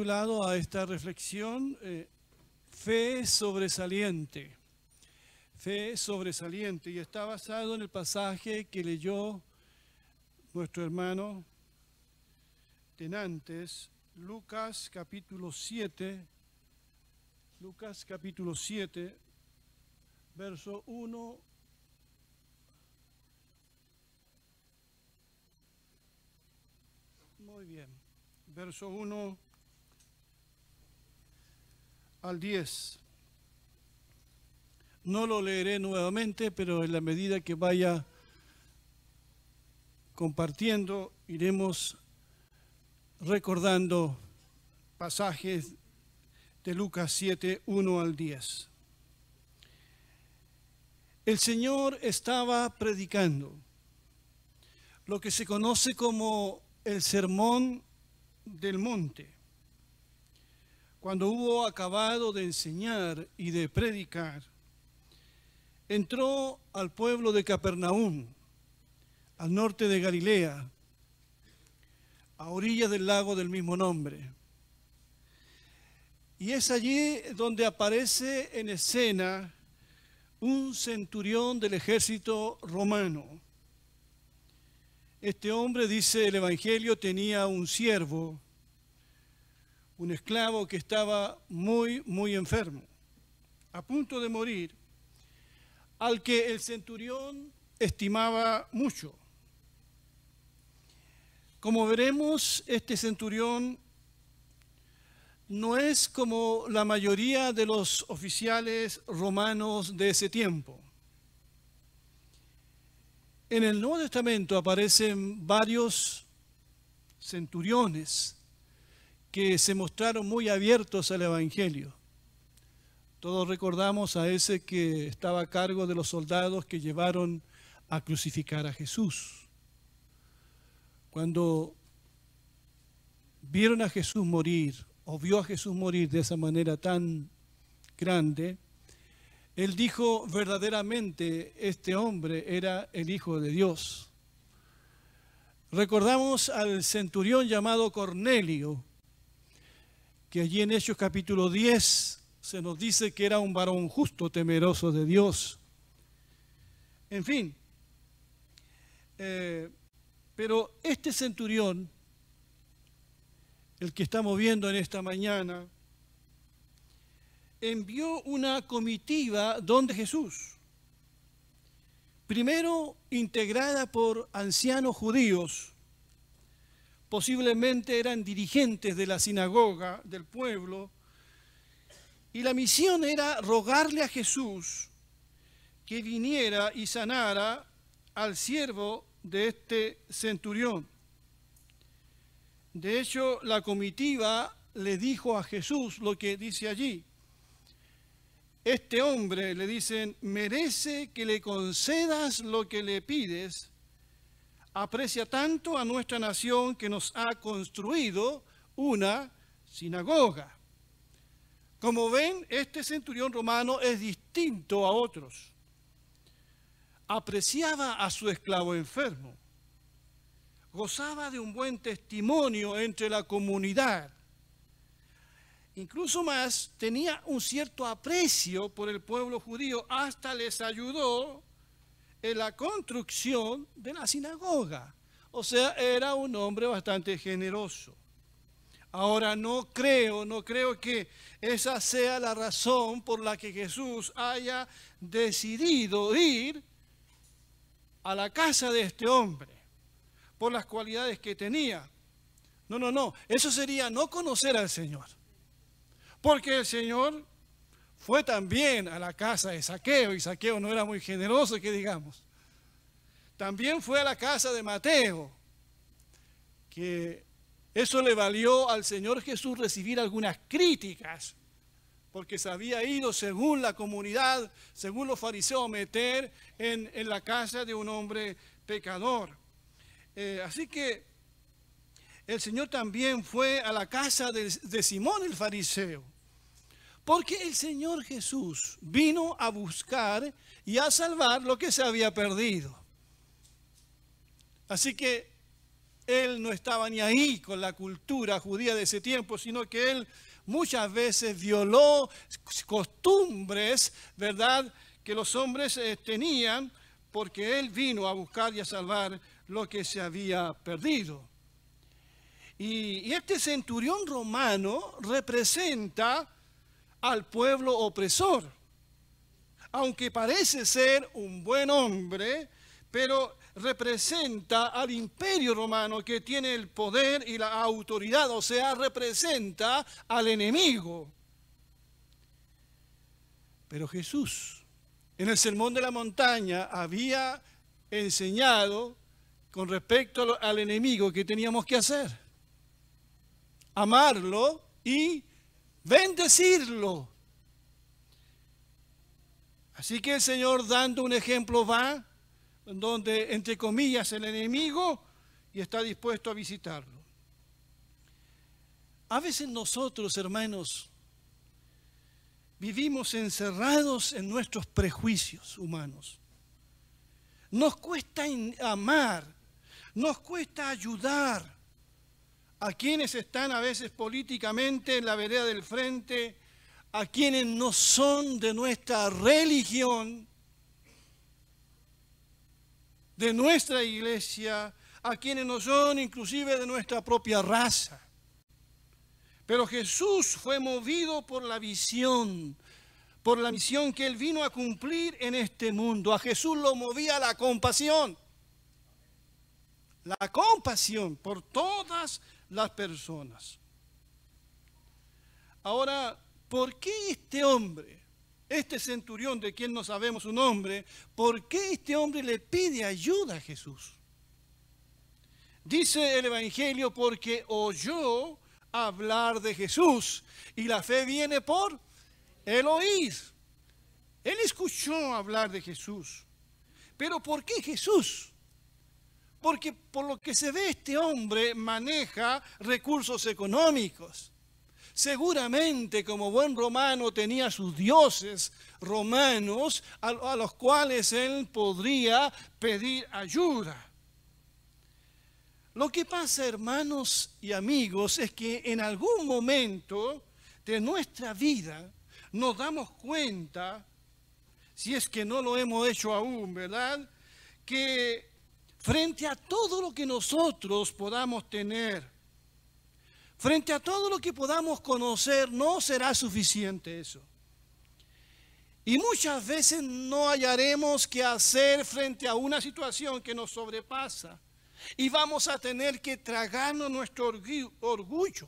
titulado a esta reflexión eh, Fe sobresaliente. Fe sobresaliente. Y está basado en el pasaje que leyó nuestro hermano Tenantes, Lucas capítulo 7, Lucas capítulo 7, verso 1 Muy bien. Verso 1 al 10. No lo leeré nuevamente, pero en la medida que vaya compartiendo, iremos recordando pasajes de Lucas 7, 1 al 10. El Señor estaba predicando lo que se conoce como el sermón del monte. Cuando hubo acabado de enseñar y de predicar, entró al pueblo de Capernaum, al norte de Galilea, a orillas del lago del mismo nombre. Y es allí donde aparece en escena un centurión del ejército romano este hombre, dice el Evangelio, tenía un siervo, un esclavo que estaba muy, muy enfermo, a punto de morir, al que el centurión estimaba mucho. Como veremos, este centurión no es como la mayoría de los oficiales romanos de ese tiempo. En el Nuevo Testamento aparecen varios centuriones que se mostraron muy abiertos al Evangelio. Todos recordamos a ese que estaba a cargo de los soldados que llevaron a crucificar a Jesús. Cuando vieron a Jesús morir, o vio a Jesús morir de esa manera tan grande, él dijo verdaderamente este hombre era el Hijo de Dios. Recordamos al centurión llamado Cornelio, que allí en Hechos capítulo 10 se nos dice que era un varón justo, temeroso de Dios. En fin, eh, pero este centurión, el que estamos viendo en esta mañana, envió una comitiva donde Jesús, primero integrada por ancianos judíos, posiblemente eran dirigentes de la sinagoga del pueblo, y la misión era rogarle a Jesús que viniera y sanara al siervo de este centurión. De hecho, la comitiva le dijo a Jesús lo que dice allí este hombre, le dicen, merece que le concedas lo que le pides, aprecia tanto a nuestra nación que nos ha construido una sinagoga. Como ven, este centurión romano es distinto a otros. Apreciaba a su esclavo enfermo. Gozaba de un buen testimonio entre la comunidad incluso más, tenía un cierto aprecio por el pueblo judío, hasta les ayudó en la construcción de la sinagoga. O sea, era un hombre bastante generoso. Ahora, no creo, no creo que esa sea la razón por la que Jesús haya decidido ir a la casa de este hombre, por las cualidades que tenía. No, no, no, eso sería no conocer al Señor. Porque el Señor fue también a la casa de Saqueo, y Saqueo no era muy generoso, que digamos. También fue a la casa de Mateo, que eso le valió al Señor Jesús recibir algunas críticas, porque se había ido, según la comunidad, según los fariseos, a meter en, la casa de un hombre pecador. Eh, así que el Señor también fue a la casa de, Simón el fariseo. Porque el Señor Jesús vino a buscar y a salvar lo que se había perdido. Así que él no estaba ni ahí con la cultura judía de ese tiempo, sino que él muchas veces violó costumbres, ¿verdad?, que los hombres eh, tenían, porque él vino a buscar y a salvar lo que se había perdido. Y, este centurión romano representa al pueblo opresor. Aunque parece ser un buen hombre, pero representa al imperio romano que tiene el poder y la autoridad, o sea, representa al enemigo. Pero Jesús, en el Sermón de la Montaña, había enseñado con respecto al enemigo que teníamos que hacer. Amarlo y bendecirlo. Así que el Señor dando un ejemplo va donde, entre comillas, el enemigo y está dispuesto a visitarlo. A veces nosotros, hermanos, vivimos encerrados en nuestros prejuicios humanos. Nos cuesta amar, nos cuesta ayudar a quienes están a veces políticamente en la vereda del frente, a quienes no son de nuestra religión, de nuestra iglesia, a quienes no son inclusive de nuestra propia raza. Pero Jesús fue movido por la visión, por la misión que Él vino a cumplir en este mundo. A Jesús lo movía la compasión. La compasión por todas las personas. Ahora, ¿por qué este hombre este centurión de quien no sabemos su nombre, ¿por qué este hombre le pide ayuda a Jesús? Dice el Evangelio porque oyó hablar de Jesús y la fe viene por el oír. Él escuchó hablar de Jesús. Pero ¿por qué Jesús? Porque por lo que se ve este hombre maneja recursos económicos. Seguramente como buen romano tenía sus dioses romanos a, los cuales él podría pedir ayuda. Lo que pasa, hermanos y amigos, es que en algún momento de nuestra vida nos damos cuenta, si es que no lo hemos hecho aún, ¿verdad? Que frente a todo lo que nosotros podamos tener, Frente a todo lo que podamos conocer, no será suficiente eso. Y muchas veces no hallaremos qué hacer frente a una situación que nos sobrepasa. Y vamos a tener que tragarnos nuestro orgullo.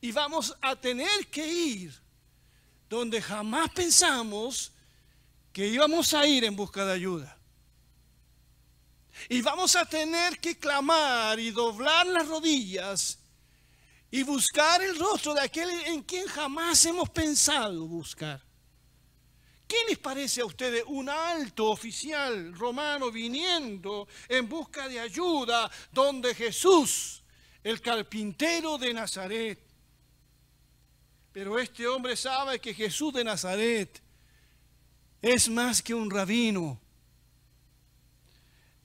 Y vamos a tener que ir donde jamás pensamos que íbamos a ir en busca de ayuda. Y vamos a tener que clamar y doblar las rodillas y buscar el rostro de aquel en quien jamás hemos pensado buscar. ¿Qué les parece a ustedes un alto oficial romano viniendo en busca de ayuda donde Jesús, el carpintero de Nazaret? Pero este hombre sabe que Jesús de Nazaret es más que un rabino.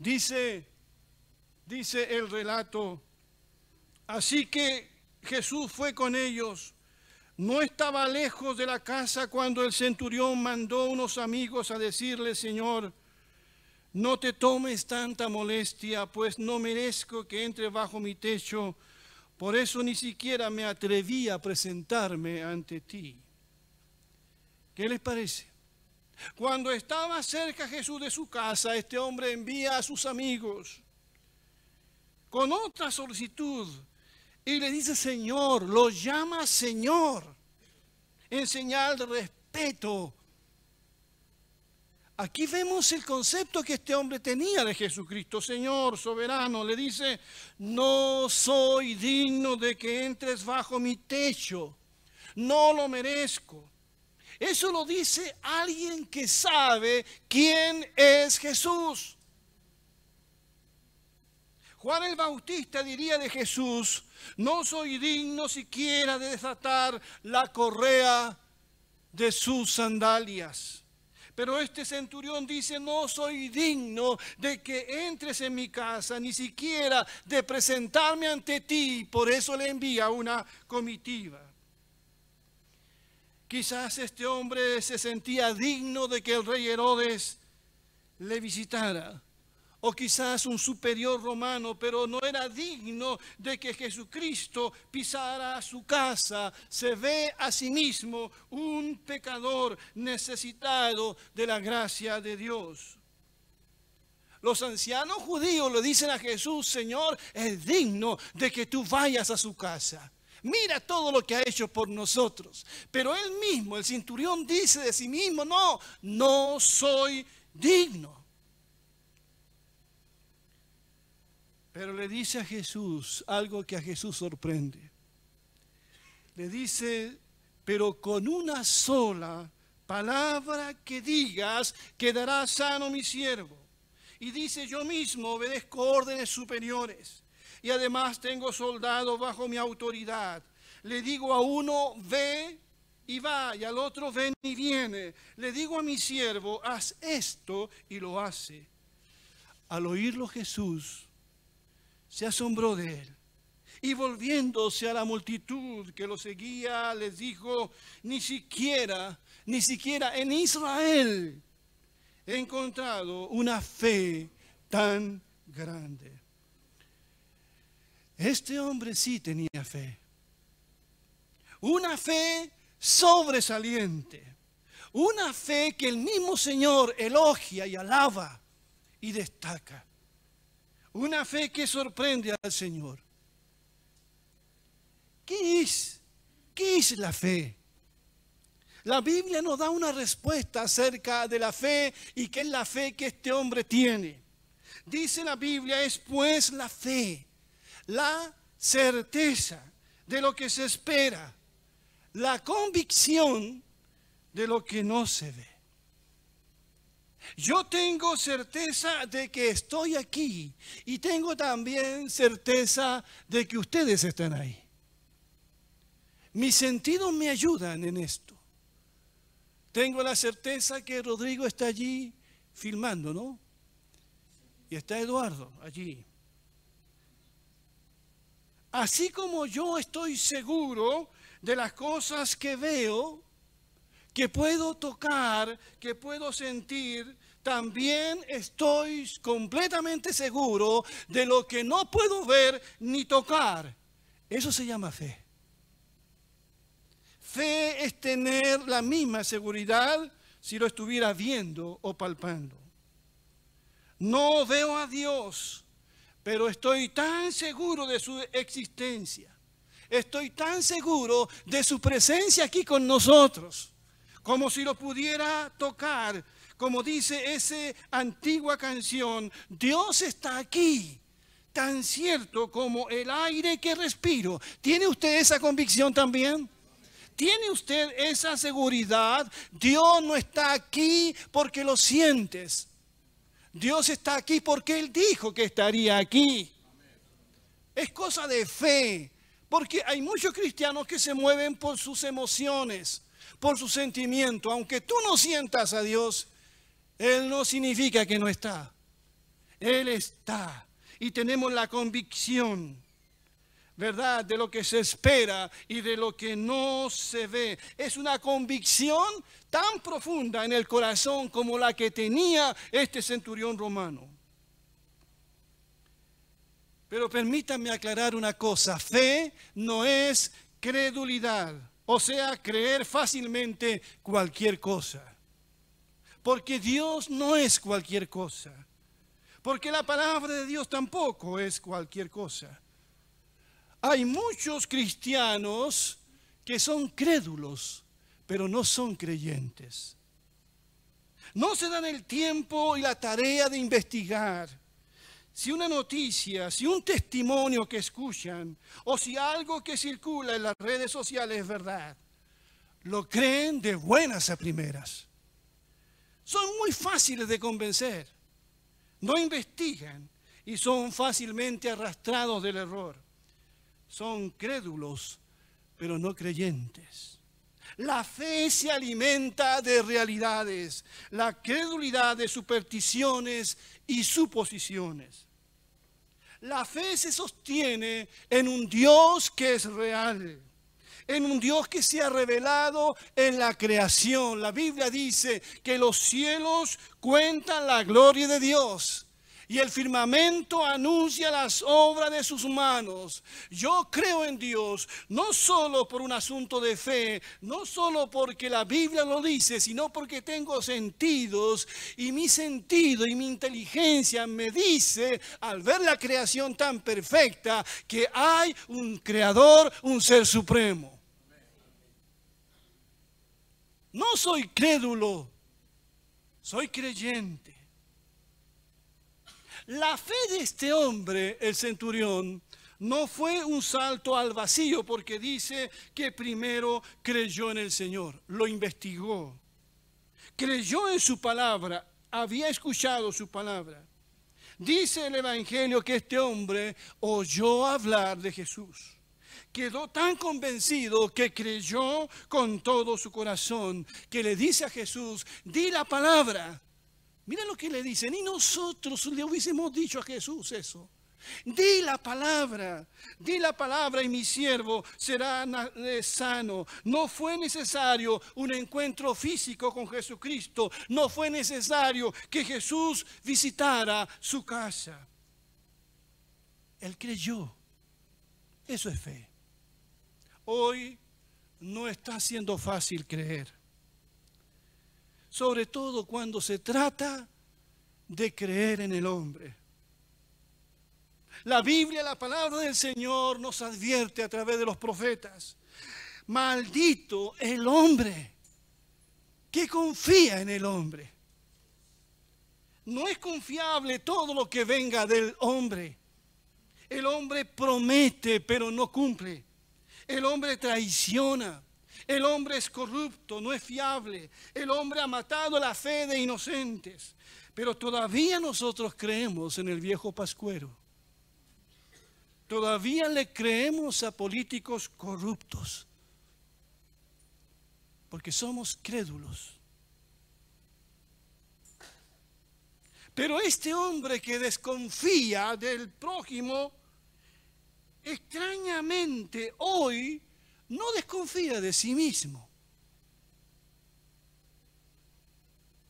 Dice, dice el relato, así que Jesús fue con ellos. No estaba lejos de la casa cuando el centurión mandó unos amigos a decirle, Señor, no te tomes tanta molestia, pues no merezco que entre bajo mi techo. Por eso ni siquiera me atreví a presentarme ante ti. ¿Qué les parece? Cuando estaba cerca Jesús de su casa, este hombre envía a sus amigos con otra solicitud y le dice Señor, lo llama Señor, en señal de respeto. Aquí vemos el concepto que este hombre tenía de Jesucristo. Señor, soberano, le dice, no soy digno de que entres bajo mi techo. No lo merezco. Eso lo dice alguien que sabe quién es Jesús. Juan el Bautista diría de Jesús, no soy digno siquiera de desatar la correa de sus sandalias. Pero este centurión dice, no soy digno de que entres en mi casa, ni siquiera de presentarme ante ti. Por eso le envía una comitiva. Quizás este hombre se sentía digno de que el rey Herodes le visitara o quizás un superior romano, pero no era digno de que Jesucristo pisara su casa. Se ve a sí mismo un pecador necesitado de la gracia de Dios. Los ancianos judíos le dicen a Jesús, Señor, es digno de que tú vayas a su casa. Mira todo lo que ha hecho por nosotros. Pero él mismo, el cinturión, dice de sí mismo, no, no soy digno. Pero le dice a Jesús algo que a Jesús sorprende. Le dice, pero con una sola palabra que digas, quedará sano mi siervo. Y dice, yo mismo obedezco órdenes superiores. Y además tengo soldados bajo mi autoridad. Le digo a uno, ve y va, y al otro, ven y viene. Le digo a mi siervo, haz esto y lo hace. Al oírlo Jesús, se asombró de él. Y volviéndose a la multitud que lo seguía, les dijo, ni siquiera, ni siquiera en Israel he encontrado una fe tan grande. Este hombre sí tenía fe. Una fe sobresaliente. Una fe que el mismo Señor elogia y alaba y destaca. Una fe que sorprende al Señor. ¿Qué es? ¿Qué es la fe? La Biblia nos da una respuesta acerca de la fe y qué es la fe que este hombre tiene. Dice la Biblia, es pues la fe, la certeza de lo que se espera, la convicción de lo que no se ve. Yo tengo certeza de que estoy aquí y tengo también certeza de que ustedes están ahí. Mis sentidos me ayudan en esto. Tengo la certeza que Rodrigo está allí filmando, ¿no? Y está Eduardo allí. Así como yo estoy seguro de las cosas que veo, que puedo tocar, que puedo sentir, también estoy completamente seguro de lo que no puedo ver ni tocar. Eso se llama fe. Fe es tener la misma seguridad si lo estuviera viendo o palpando. No veo a Dios, pero estoy tan seguro de su existencia. Estoy tan seguro de su presencia aquí con nosotros como si lo pudiera tocar, como dice esa antigua canción, Dios está aquí, tan cierto como el aire que respiro. ¿Tiene usted esa convicción también? ¿Tiene usted esa seguridad? Dios no está aquí porque lo sientes. Dios está aquí porque Él dijo que estaría aquí. Es cosa de fe, porque hay muchos cristianos que se mueven por sus emociones por su sentimiento. Aunque tú no sientas a Dios, Él no significa que no está. Él está. Y tenemos la convicción, ¿verdad?, de lo que se espera y de lo que no se ve. Es una convicción tan profunda en el corazón como la que tenía este centurión romano. Pero permítanme aclarar una cosa, fe no es credulidad. O sea, creer fácilmente cualquier cosa. Porque Dios no es cualquier cosa. Porque la palabra de Dios tampoco es cualquier cosa. Hay muchos cristianos que son crédulos, pero no son creyentes. No se dan el tiempo y la tarea de investigar si una noticia, si un testimonio que escuchan o si algo que circula en las redes sociales es verdad, lo creen de buenas a primeras. Son muy fáciles de convencer, no investigan y son fácilmente arrastrados del error. Son crédulos, pero no creyentes. La fe se alimenta de realidades, la credulidad de supersticiones y suposiciones. La fe se sostiene en un Dios que es real, en un Dios que se ha revelado en la creación. La Biblia dice que los cielos cuentan la gloria de Dios y el firmamento anuncia las obras de sus manos. Yo creo en Dios, no solo por un asunto de fe, no solo porque la Biblia lo dice, sino porque tengo sentidos y mi sentido y mi inteligencia me dice al ver la creación tan perfecta que hay un creador, un ser supremo. No soy crédulo, soy creyente. La fe de este hombre, el centurión, no fue un salto al vacío porque dice que primero creyó en el Señor, lo investigó, creyó en su palabra, había escuchado su palabra. Dice el Evangelio que este hombre oyó hablar de Jesús. Quedó tan convencido que creyó con todo su corazón, que le dice a Jesús, di la palabra Mira lo que le dice, ni nosotros le hubiésemos dicho a Jesús eso. Di la palabra, di la palabra y mi siervo será eh, sano. No fue necesario un encuentro físico con Jesucristo, no fue necesario que Jesús visitara su casa. Él creyó. Eso es fe. Hoy no está siendo fácil creer sobre todo cuando se trata de creer en el hombre. La Biblia, la palabra del Señor nos advierte a través de los profetas. Maldito el hombre que confía en el hombre. No es confiable todo lo que venga del hombre. El hombre promete pero no cumple. El hombre traiciona. El hombre es corrupto, no es fiable. El hombre ha matado la fe de inocentes. Pero todavía nosotros creemos en el viejo pascuero. Todavía le creemos a políticos corruptos. Porque somos crédulos. Pero este hombre que desconfía del prójimo, extrañamente hoy no desconfía de sí mismo.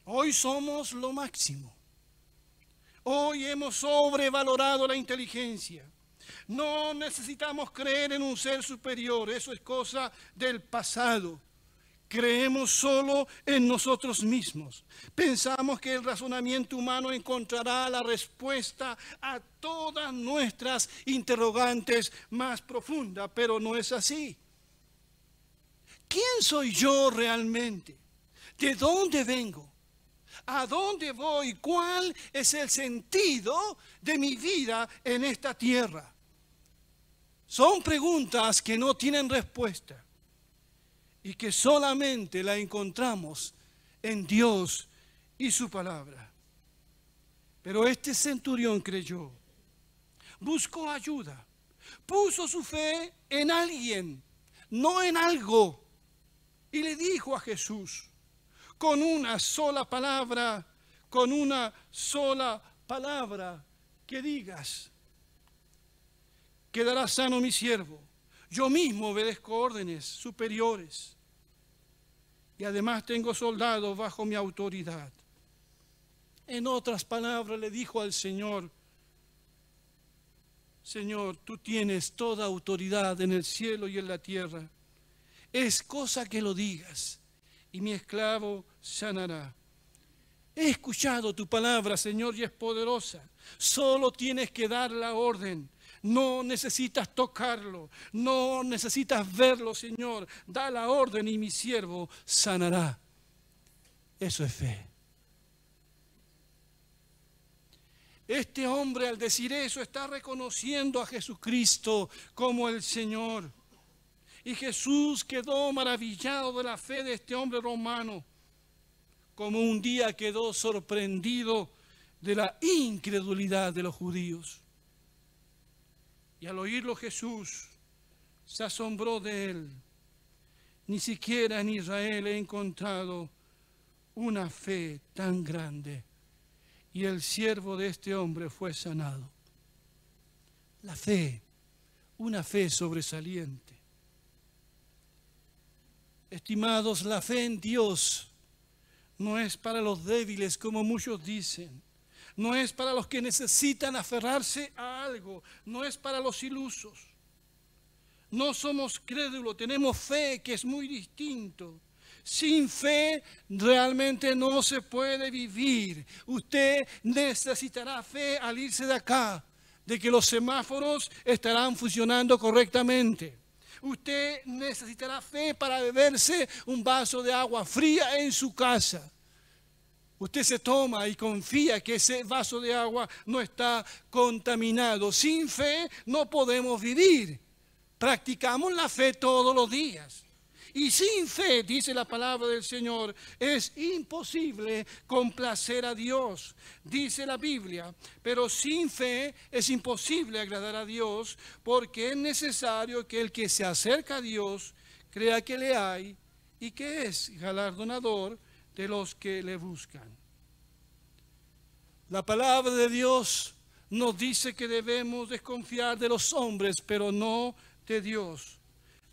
Hoy somos lo máximo. Hoy hemos sobrevalorado la inteligencia. No necesitamos creer en un ser superior, eso es cosa del pasado. Creemos solo en nosotros mismos. Pensamos que el razonamiento humano encontrará la respuesta a todas nuestras interrogantes más profundas, pero no es así. ¿Quién soy yo realmente? ¿De dónde vengo? ¿A dónde voy? ¿Cuál es el sentido de mi vida en esta tierra? Son preguntas que no tienen respuesta y que solamente la encontramos en Dios y su palabra. Pero este centurión creyó, buscó ayuda, puso su fe en alguien, no en algo y le dijo a Jesús, con una sola palabra, con una sola palabra que digas, quedará sano mi siervo. Yo mismo obedezco órdenes superiores. Y además tengo soldados bajo mi autoridad. En otras palabras le dijo al Señor, Señor, tú tienes toda autoridad en el cielo y en la tierra es cosa que lo digas, y mi esclavo sanará. He escuchado tu palabra, Señor, y es poderosa. Solo tienes que dar la orden. No necesitas tocarlo, no necesitas verlo, Señor. Da la orden y mi siervo sanará. Eso es fe. Este hombre al decir eso está reconociendo a Jesucristo como el Señor. Y Jesús quedó maravillado de la fe de este hombre romano, como un día quedó sorprendido de la incredulidad de los judíos. Y al oírlo Jesús se asombró de él ni siquiera en Israel he encontrado una fe tan grande. Y el siervo de este hombre fue sanado. La fe, una fe sobresaliente. Estimados, la fe en Dios no es para los débiles como muchos dicen. No es para los que necesitan aferrarse a algo. No es para los ilusos. No somos crédulos, tenemos fe que es muy distinto. Sin fe realmente no se puede vivir. Usted necesitará fe al irse de acá, de que los semáforos estarán funcionando correctamente. Usted necesitará fe para beberse un vaso de agua fría en su casa. Usted se toma y confía que ese vaso de agua no está contaminado. Sin fe no podemos vivir. Practicamos la fe todos los días. Y sin fe, dice la palabra del Señor, es imposible complacer a Dios, dice la Biblia. Pero sin fe es imposible agradar a Dios porque es necesario que el que se acerca a Dios crea que le hay y que es galardonador de los que le buscan. La palabra de Dios nos dice que debemos desconfiar de los hombres, pero no de Dios.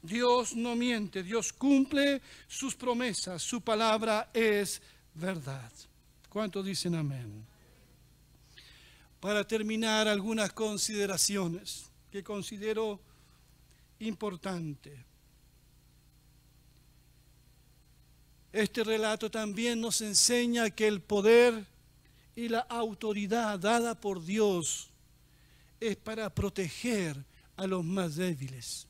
Dios no miente, Dios cumple sus promesas, su palabra es verdad. ¿Cuántos dicen amén? Para terminar, algunas consideraciones que considero importantes. Este relato también nos enseña que el poder y la autoridad dada por Dios es para proteger a los más débiles.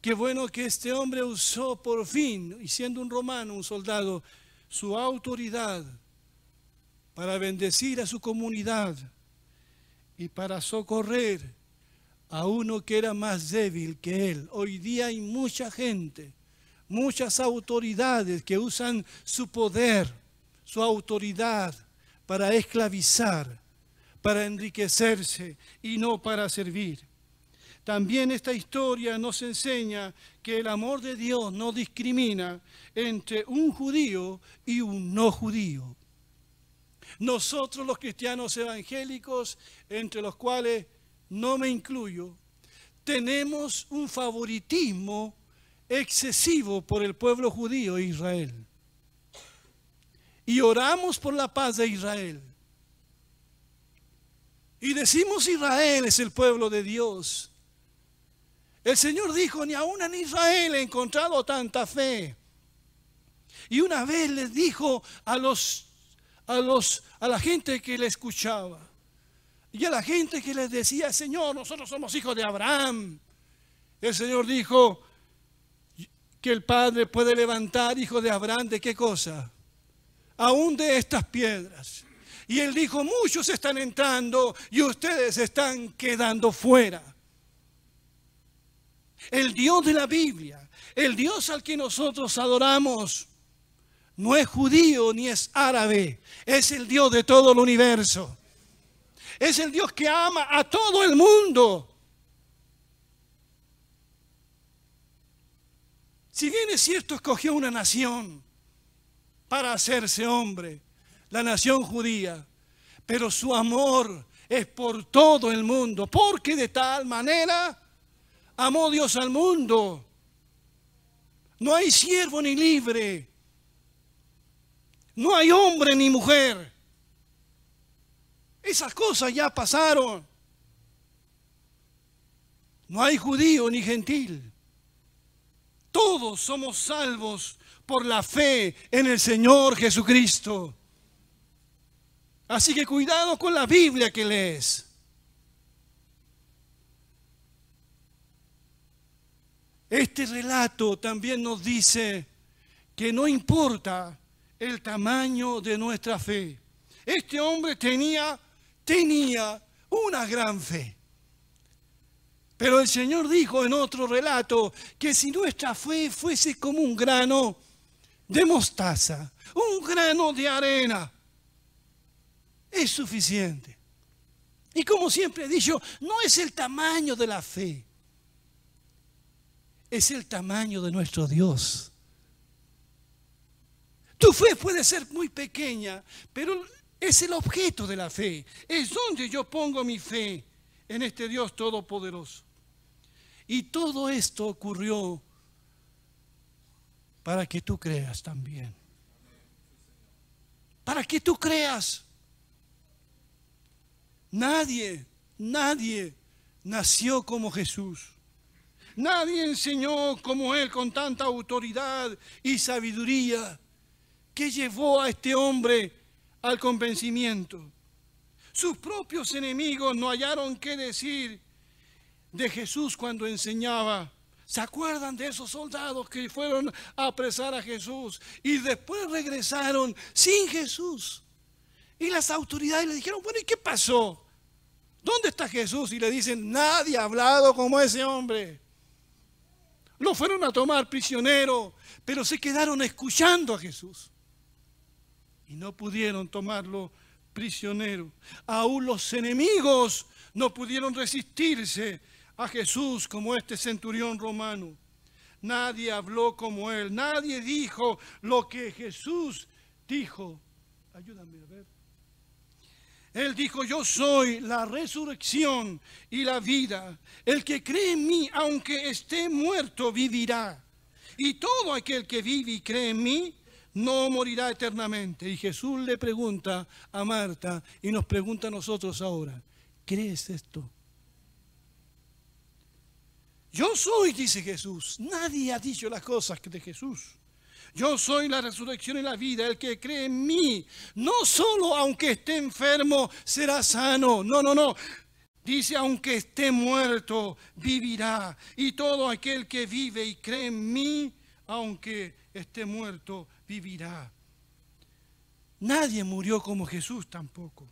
Qué bueno que este hombre usó por fin, y siendo un romano, un soldado, su autoridad para bendecir a su comunidad y para socorrer a uno que era más débil que él. Hoy día hay mucha gente, muchas autoridades que usan su poder, su autoridad para esclavizar, para enriquecerse y no para servir. También esta historia nos enseña que el amor de Dios no discrimina entre un judío y un no judío. Nosotros los cristianos evangélicos, entre los cuales no me incluyo, tenemos un favoritismo excesivo por el pueblo judío e Israel. Y oramos por la paz de Israel. Y decimos Israel es el pueblo de Dios. El Señor dijo, ni aún en Israel he encontrado tanta fe. Y una vez les dijo a los a los a la gente que le escuchaba y a la gente que les decía, "Señor, nosotros somos hijos de Abraham." El Señor dijo que el Padre puede levantar hijos de Abraham de qué cosa? Aún de estas piedras. Y él dijo, muchos están entrando y ustedes están quedando fuera el Dios de la Biblia, el Dios al que nosotros adoramos, no es judío ni es árabe, es el Dios de todo el universo. Es el Dios que ama a todo el mundo. Si bien es cierto, escogió una nación para hacerse hombre, la nación judía, pero su amor es por todo el mundo, porque de tal manera Amó Dios al mundo. No hay siervo ni libre. No hay hombre ni mujer. Esas cosas ya pasaron. No hay judío ni gentil. Todos somos salvos por la fe en el Señor Jesucristo. Así que cuidado con la Biblia que lees. Este relato también nos dice que no importa el tamaño de nuestra fe. Este hombre tenía, tenía una gran fe. Pero el Señor dijo en otro relato que si nuestra fe fuese como un grano de mostaza, un grano de arena, es suficiente. Y como siempre he dicho, no es el tamaño de la fe, es el tamaño de nuestro Dios. Tu fe puede ser muy pequeña, pero es el objeto de la fe. Es donde yo pongo mi fe en este Dios todopoderoso. Y todo esto ocurrió para que tú creas también. Para que tú creas. Nadie, nadie nació como Jesús. Nadie enseñó como Él con tanta autoridad y sabiduría que llevó a este hombre al convencimiento. Sus propios enemigos no hallaron qué decir de Jesús cuando enseñaba. ¿Se acuerdan de esos soldados que fueron a apresar a Jesús y después regresaron sin Jesús? Y las autoridades le dijeron, bueno, ¿y qué pasó? ¿Dónde está Jesús? Y le dicen, nadie ha hablado como ese hombre. Lo fueron a tomar prisionero, pero se quedaron escuchando a Jesús. Y no pudieron tomarlo prisionero. Aún los enemigos no pudieron resistirse a Jesús como este centurión romano. Nadie habló como él, nadie dijo lo que Jesús dijo. Ayúdame a ver. Él dijo, yo soy la resurrección y la vida. El que cree en mí, aunque esté muerto, vivirá. Y todo aquel que vive y cree en mí, no morirá eternamente. Y Jesús le pregunta a Marta y nos pregunta a nosotros ahora, ¿crees esto? Yo soy, dice Jesús. Nadie ha dicho las cosas de Jesús. Yo soy la resurrección y la vida. El que cree en mí, no solo aunque esté enfermo, será sano. No, no, no. Dice, aunque esté muerto, vivirá. Y todo aquel que vive y cree en mí, aunque esté muerto, vivirá. Nadie murió como Jesús tampoco.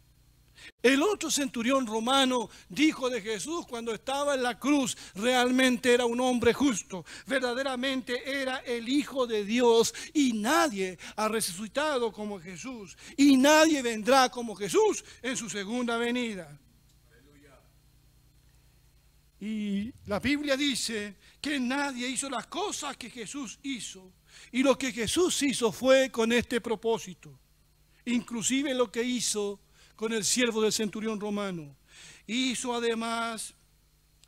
El otro centurión romano dijo de Jesús cuando estaba en la cruz, realmente era un hombre justo, verdaderamente era el Hijo de Dios y nadie ha resucitado como Jesús y nadie vendrá como Jesús en su segunda venida. Y la Biblia dice que nadie hizo las cosas que Jesús hizo. Y lo que Jesús hizo fue con este propósito. Inclusive lo que hizo con el siervo del centurión romano. Hizo además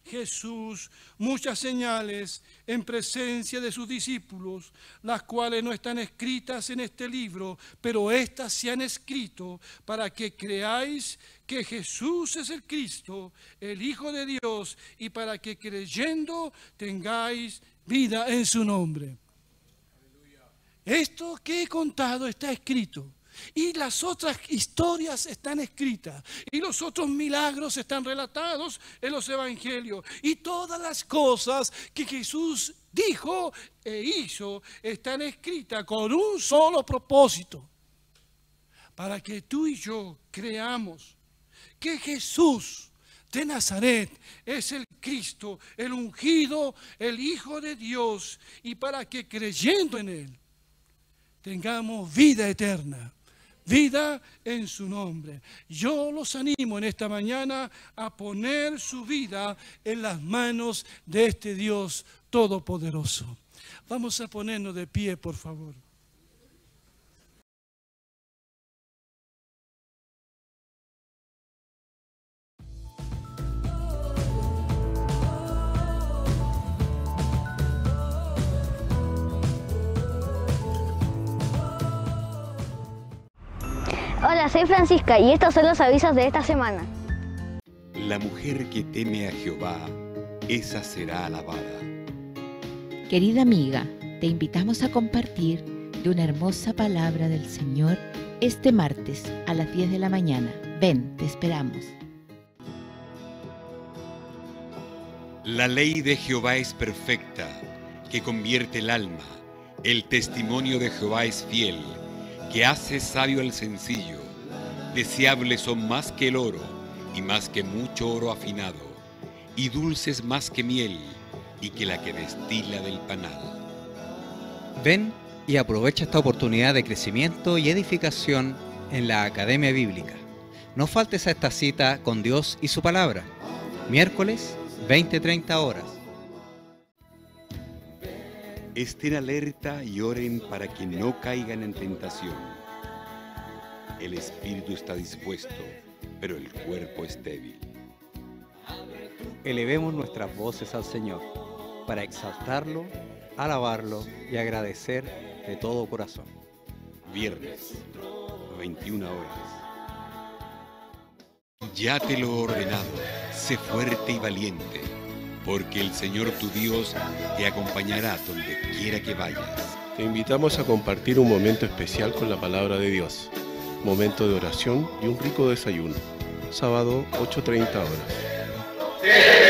Jesús muchas señales en presencia de sus discípulos, las cuales no están escritas en este libro, pero éstas se han escrito para que creáis que Jesús es el Cristo, el Hijo de Dios, y para que creyendo tengáis vida en su nombre. Esto que he contado está escrito y las otras historias están escritas. Y los otros milagros están relatados en los evangelios. Y todas las cosas que Jesús dijo e hizo están escritas con un solo propósito. Para que tú y yo creamos que Jesús de Nazaret es el Cristo, el ungido, el Hijo de Dios. Y para que creyendo en Él tengamos vida eterna vida en su nombre. Yo los animo en esta mañana a poner su vida en las manos de este Dios todopoderoso. Vamos a ponernos de pie, por favor. Hola, soy Francisca y estos son los avisos de esta semana. La mujer que teme a Jehová, esa será alabada. Querida amiga, te invitamos a compartir de una hermosa palabra del Señor este martes a las 10 de la mañana. Ven, te esperamos. La ley de Jehová es perfecta, que convierte el alma. El testimonio de Jehová es fiel que hace sabio el sencillo. Deseables son más que el oro y más que mucho oro afinado, y dulces más que miel y que la que destila del panal. Ven y aprovecha esta oportunidad de crecimiento y edificación en la Academia Bíblica. No faltes a esta cita con Dios y su palabra. Miércoles, 20-30 horas. Estén alerta y oren para que no caigan en tentación. El espíritu está dispuesto, pero el cuerpo es débil. Elevemos nuestras voces al Señor para exaltarlo, alabarlo y agradecer de todo corazón. Viernes, 21 horas. Ya te lo he ordenado, sé fuerte y valiente, porque el Señor tu Dios te acompañará donde quiera que vayas. Te invitamos a compartir un momento especial con la palabra de Dios, momento de oración y un rico desayuno. Sábado 8.30 horas.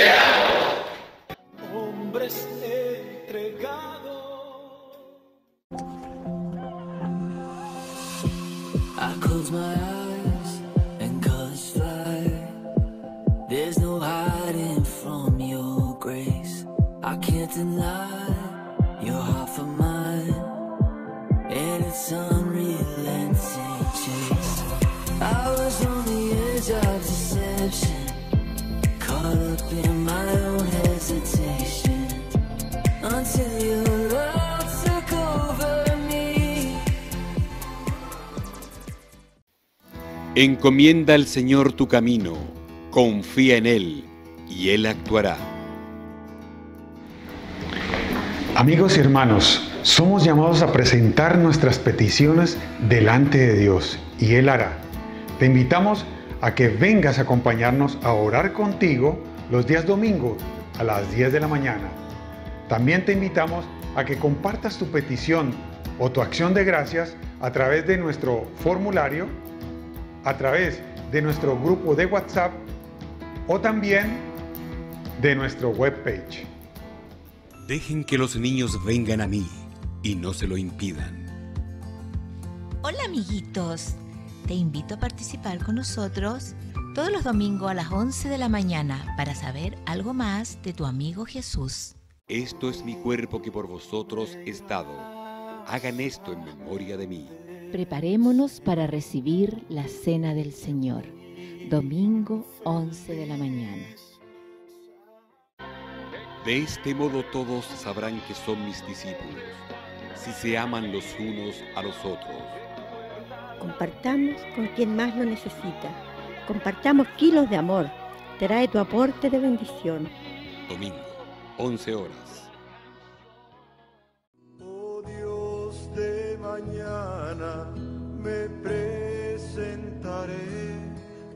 Encomienda al Señor tu camino, confía en Él y Él actuará. Amigos y hermanos, somos llamados a presentar nuestras peticiones delante de Dios y Él hará. Te invitamos a que vengas a acompañarnos a orar contigo los días domingos a las 10 de la mañana. También te invitamos a que compartas tu petición o tu acción de gracias a través de nuestro formulario, a través de nuestro grupo de WhatsApp o también de nuestro webpage. Dejen que los niños vengan a mí y no se lo impidan. Hola amiguitos, te invito a participar con nosotros todos los domingos a las 11 de la mañana para saber algo más de tu amigo Jesús. Esto es mi cuerpo que por vosotros es dado. Hagan esto en memoria de mí. Preparémonos para recibir la cena del Señor, domingo 11 de la mañana. De este modo todos sabrán que son mis discípulos, si se aman los unos a los otros. Compartamos con quien más lo necesita. Compartamos kilos de amor. Trae tu aporte de bendición. Domingo, 11 horas. Mañana me presentaré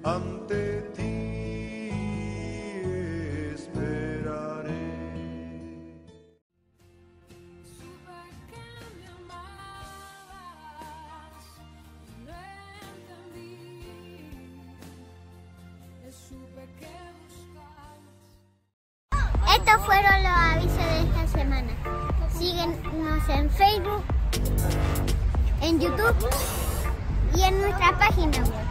ante ti esperaré. Estos fueron los avisos de esta semana. Síguenos en Facebook, en YouTube y en nuestra página.